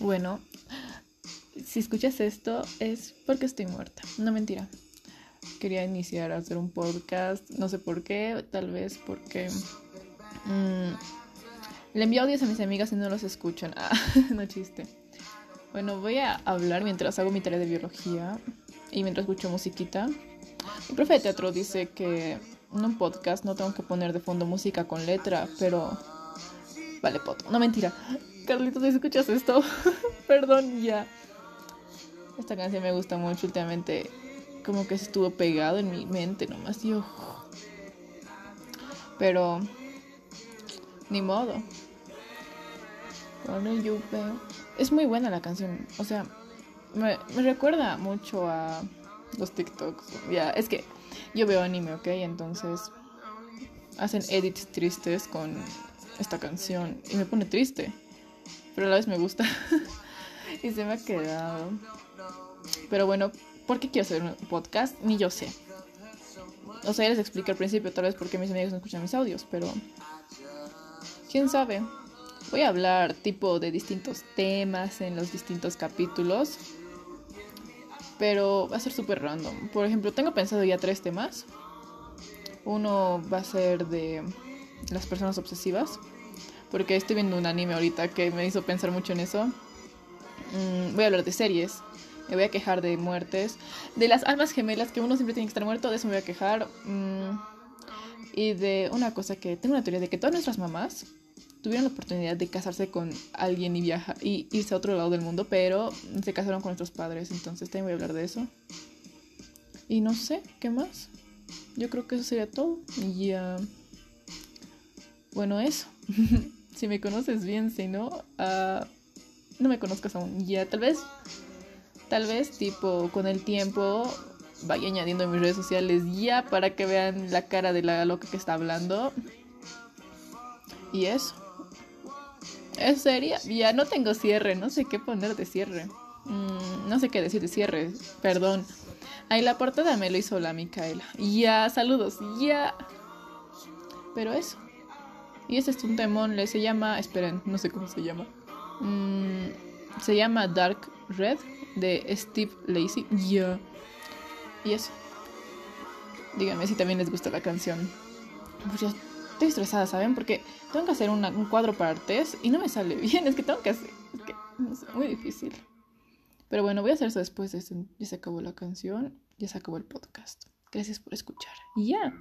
Bueno, si escuchas esto es porque estoy muerta. No mentira. Quería iniciar a hacer un podcast. No sé por qué. Tal vez porque... Mmm, le envío audios a mis amigas y no los escuchan. Ah, no chiste. Bueno, voy a hablar mientras hago mi tarea de biología y mientras escucho musiquita. Mi profe de teatro dice que en un podcast no tengo que poner de fondo música con letra, pero... Vale, poto. No mentira. Carlitos, si escuchas esto, perdón ya. Esta canción me gusta mucho últimamente. Como que se estuvo pegado en mi mente nomás. Yo. Pero. Ni modo. Es muy buena la canción. O sea, me, recuerda mucho a los TikToks. Ya, es que yo veo anime, ¿ok? Entonces hacen edits tristes con esta canción y me pone triste, pero a la vez me gusta y se me ha quedado. Pero bueno, ¿por qué quiero hacer un podcast? Ni yo sé. O sea, ya les explico al principio tal vez por qué mis amigos no escuchan mis audios, pero quién sabe. Voy a hablar tipo de distintos temas en los distintos capítulos pero va a ser súper random. Por ejemplo, tengo pensado ya tres temas. Uno va a ser de las personas obsesivas, porque estoy viendo un anime ahorita que me hizo pensar mucho en eso. Mm, voy a hablar de series, me voy a quejar de muertes, de las almas gemelas, que uno siempre tiene que estar muerto, de eso me voy a quejar. Mm, y de una cosa que tengo una teoría de que todas nuestras mamás tuvieron la oportunidad de casarse con alguien y viajar y irse a otro lado del mundo, pero se casaron con nuestros padres, entonces también voy a hablar de eso. Y no sé, ¿qué más? Yo creo que eso sería todo. Y ya. Bueno, eso. si me conoces bien, si no, uh, no me conozcas aún. Ya, tal vez. Tal vez, tipo, con el tiempo vaya añadiendo en mis redes sociales ya para que vean la cara de la loca que está hablando. Y eso. Eso sería. Ya no tengo cierre, no sé qué poner de cierre. Mm, no sé qué decir de cierre, perdón. Ahí la portada me lo hizo la Micaela. Ya, saludos, ya. Pero eso. Y este es un temón, le se llama. Esperen, no sé cómo se llama. Mm, se llama Dark Red de Steve Lacey. Ya. Y eso. Díganme si también les gusta la canción. Pues ya estoy estresada, ¿saben? Porque tengo que hacer un cuadro para artes y no me sale bien. Es que tengo que hacer. Es que es muy difícil. Pero bueno, voy a hacer eso después. De ya se acabó la canción, ya se acabó el podcast. Gracias por escuchar. Y ya.